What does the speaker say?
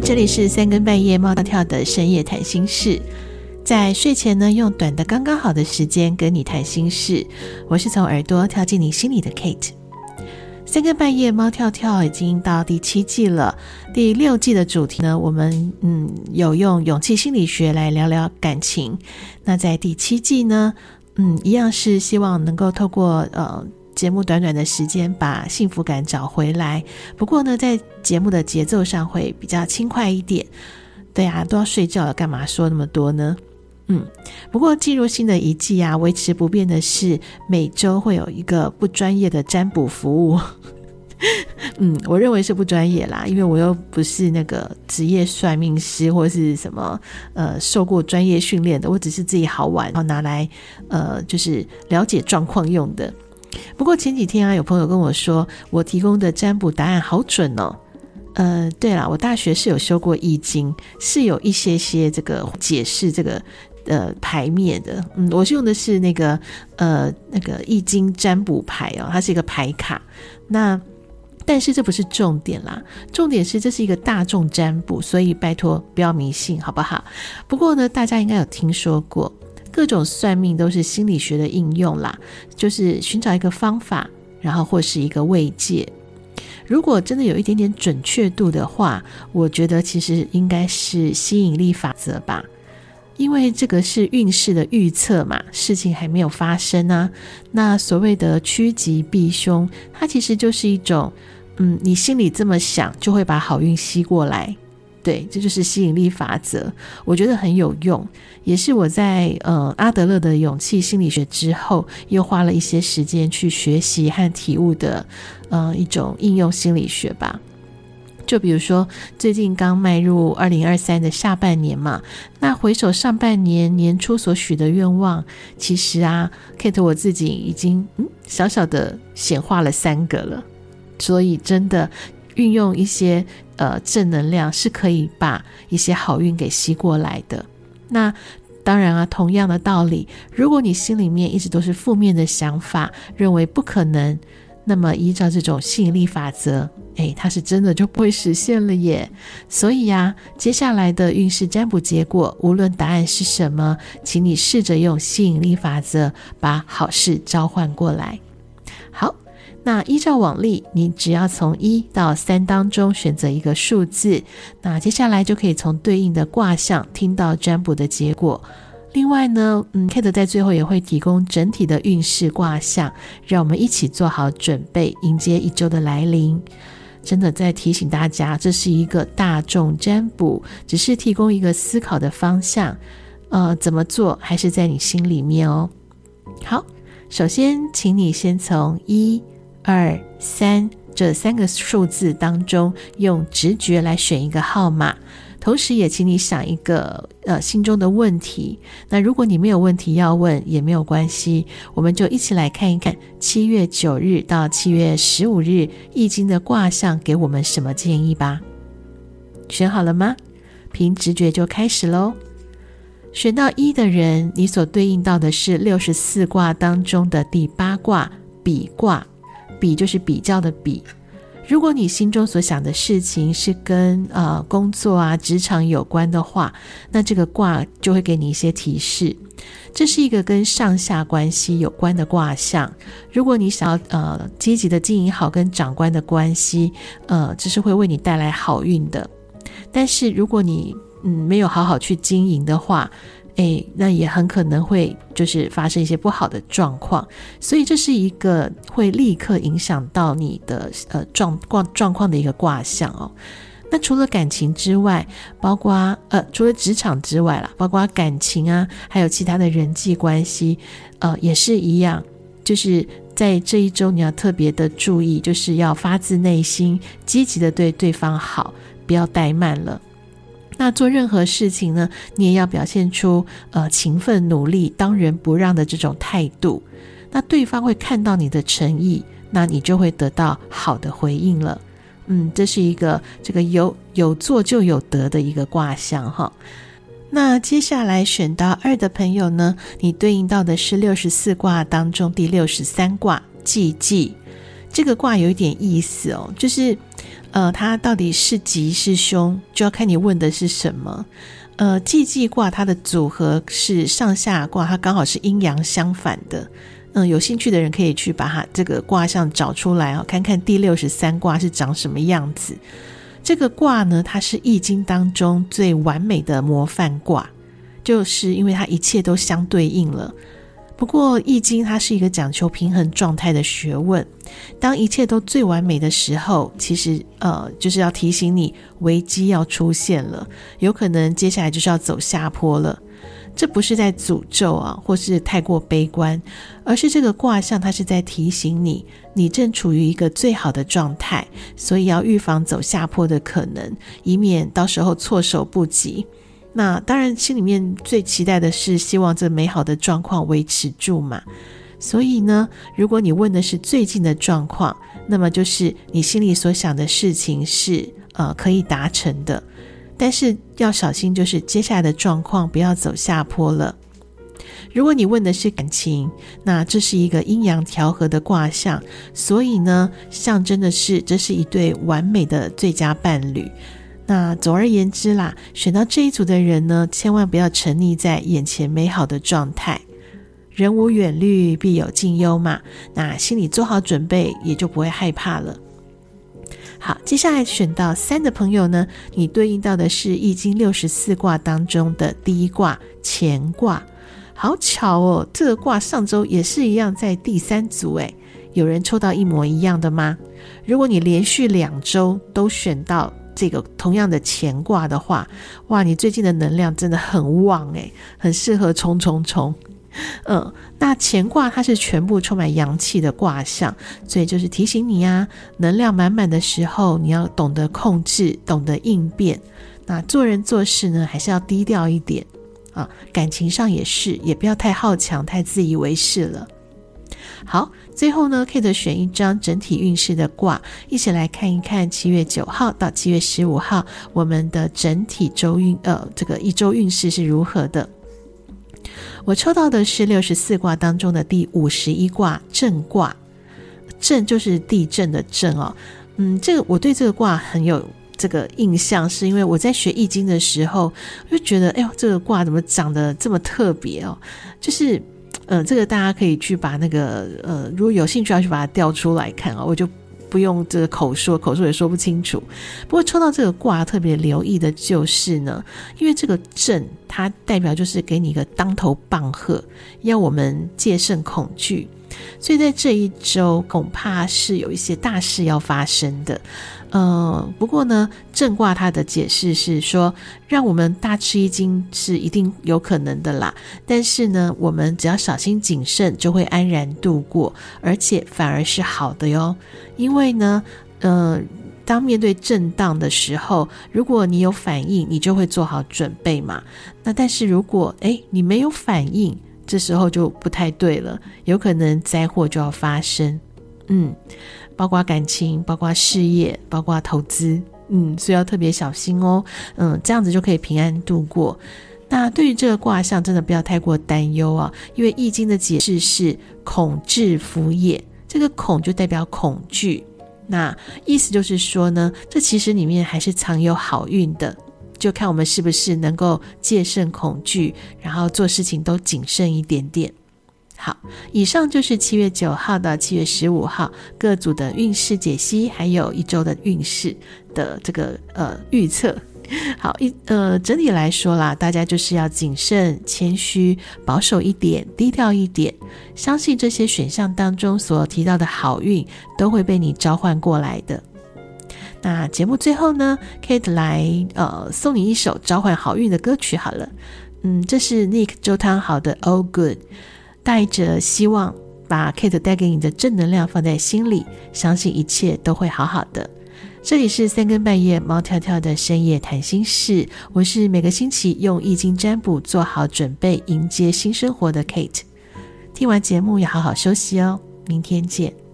这里是三更半夜猫跳跳的深夜谈心事，在睡前呢，用短的刚刚好的时间跟你谈心事。我是从耳朵跳进你心里的 Kate。三更半夜猫跳跳已经到第七季了，第六季的主题呢，我们嗯有用勇气心理学来聊聊感情。那在第七季呢，嗯，一样是希望能够透过呃。节目短短的时间把幸福感找回来，不过呢，在节目的节奏上会比较轻快一点。对啊，都要睡觉了，干嘛说那么多呢？嗯，不过进入新的一季啊，维持不变的是每周会有一个不专业的占卜服务。嗯，我认为是不专业啦，因为我又不是那个职业算命师或是什么呃受过专业训练的，我只是自己好玩，然后拿来呃就是了解状况用的。不过前几天啊，有朋友跟我说，我提供的占卜答案好准哦。呃，对了，我大学是有修过易经，是有一些些这个解释这个呃牌面的。嗯，我是用的是那个呃那个易经占卜牌哦，它是一个牌卡。那但是这不是重点啦，重点是这是一个大众占卜，所以拜托不要迷信，好不好？不过呢，大家应该有听说过。各种算命都是心理学的应用啦，就是寻找一个方法，然后或是一个慰藉。如果真的有一点点准确度的话，我觉得其实应该是吸引力法则吧，因为这个是运势的预测嘛，事情还没有发生啊。那所谓的趋吉避凶，它其实就是一种，嗯，你心里这么想，就会把好运吸过来。对，这就是吸引力法则，我觉得很有用，也是我在呃阿德勒的勇气心理学之后，又花了一些时间去学习和体悟的，呃一种应用心理学吧。就比如说，最近刚迈入二零二三的下半年嘛，那回首上半年年初所许的愿望，其实啊，Kate 我自己已经嗯小小的显化了三个了，所以真的。运用一些呃正能量，是可以把一些好运给吸过来的。那当然啊，同样的道理，如果你心里面一直都是负面的想法，认为不可能，那么依照这种吸引力法则，诶，它是真的就不会实现了耶。所以呀，接下来的运势占卜结果，无论答案是什么，请你试着用吸引力法则把好事召唤过来。好。那依照往例，你只要从一到三当中选择一个数字，那接下来就可以从对应的卦象听到占卜的结果。另外呢，嗯，Kate 在最后也会提供整体的运势卦象，让我们一起做好准备，迎接一周的来临。真的在提醒大家，这是一个大众占卜，只是提供一个思考的方向。呃，怎么做还是在你心里面哦。好，首先请你先从一。二三这三个数字当中，用直觉来选一个号码，同时也请你想一个呃心中的问题。那如果你没有问题要问也没有关系，我们就一起来看一看七月九日到七月十五日易经的卦象给我们什么建议吧。选好了吗？凭直觉就开始喽。选到一的人，你所对应到的是六十四卦当中的第八卦比卦。比就是比较的比。如果你心中所想的事情是跟呃工作啊、职场有关的话，那这个卦就会给你一些提示。这是一个跟上下关系有关的卦象。如果你想要呃积极的经营好跟长官的关系，呃，这是会为你带来好运的。但是如果你嗯没有好好去经营的话，诶，那也很可能会就是发生一些不好的状况，所以这是一个会立刻影响到你的呃状况状况的一个卦象哦。那除了感情之外，包括呃除了职场之外啦，包括感情啊，还有其他的人际关系，呃也是一样，就是在这一周你要特别的注意，就是要发自内心积极的对对方好，不要怠慢了。那做任何事情呢，你也要表现出呃勤奋努力、当仁不让的这种态度，那对方会看到你的诚意，那你就会得到好的回应了。嗯，这是一个这个有有做就有得的一个卦象哈。那接下来选到二的朋友呢，你对应到的是六十四卦当中第六十三卦既济。这个卦有一点意思哦，就是呃，它到底是吉是凶，就要看你问的是什么。呃，既济卦它的组合是上下卦，它刚好是阴阳相反的。嗯，有兴趣的人可以去把它这个卦象找出来啊，看看第六十三卦是长什么样子。这个卦呢，它是易经当中最完美的模范卦，就是因为它一切都相对应了。不过，易经它是一个讲求平衡状态的学问。当一切都最完美的时候，其实呃，就是要提醒你危机要出现了，有可能接下来就是要走下坡了。这不是在诅咒啊，或是太过悲观，而是这个卦象它是在提醒你，你正处于一个最好的状态，所以要预防走下坡的可能，以免到时候措手不及。那当然，心里面最期待的是希望这美好的状况维持住嘛。所以呢，如果你问的是最近的状况，那么就是你心里所想的事情是呃可以达成的。但是要小心，就是接下来的状况不要走下坡了。如果你问的是感情，那这是一个阴阳调和的卦象，所以呢，象征的是这是一对完美的最佳伴侣。那总而言之啦，选到这一组的人呢，千万不要沉溺在眼前美好的状态。人无远虑，必有近忧嘛。那心里做好准备，也就不会害怕了。好，接下来选到三的朋友呢，你对应到的是《易经》六十四卦当中的第一卦乾卦。好巧哦，这个卦上周也是一样在第三组诶。有人抽到一模一样的吗？如果你连续两周都选到。这个同样的乾卦的话，哇，你最近的能量真的很旺诶，很适合冲冲冲。嗯，那乾卦它是全部充满阳气的卦象，所以就是提醒你啊，能量满满的时候，你要懂得控制，懂得应变。那做人做事呢，还是要低调一点啊。感情上也是，也不要太好强，太自以为是了。好，最后呢，Kate 选一张整体运势的卦，一起来看一看七月九号到七月十五号我们的整体周运，呃，这个一周运势是如何的。我抽到的是六十四卦当中的第五十一卦震卦，震就是地震的震哦。嗯，这个我对这个卦很有这个印象，是因为我在学易经的时候，我就觉得，哎呦，这个卦怎么长得这么特别哦？就是。嗯，这个大家可以去把那个呃，如果有兴趣要去把它调出来看啊，我就不用这个口说，口说也说不清楚。不过抽到这个卦特别留意的就是呢，因为这个震它代表就是给你一个当头棒喝，要我们戒慎恐惧，所以在这一周恐怕是有一些大事要发生的。呃，不过呢，震卦它的解释是说，让我们大吃一惊是一定有可能的啦。但是呢，我们只要小心谨慎，就会安然度过，而且反而是好的哟。因为呢，呃，当面对震荡的时候，如果你有反应，你就会做好准备嘛。那但是如果诶你没有反应，这时候就不太对了，有可能灾祸就要发生。嗯。包括感情，包括事业，包括投资，嗯，所以要特别小心哦，嗯，这样子就可以平安度过。那对于这个卦象，真的不要太过担忧啊，因为易经的解释是恐至福也，这个恐就代表恐惧，那意思就是说呢，这其实里面还是藏有好运的，就看我们是不是能够戒慎恐惧，然后做事情都谨慎一点点。好，以上就是七月九号到七月十五号各组的运势解析，还有一周的运势的这个呃预测。好，一呃整体来说啦，大家就是要谨慎、谦虚、保守一点、低调一点，相信这些选项当中所提到的好运都会被你召唤过来的。那节目最后呢，Kate 来呃送你一首召唤好运的歌曲好了，嗯，这是 Nick 周汤豪的 All Good。带着希望，把 Kate 带给你的正能量放在心里，相信一切都会好好的。这里是三更半夜猫跳跳的深夜谈心事，我是每个星期用易经占卜做好准备迎接新生活的 Kate。听完节目要好好休息哦，明天见。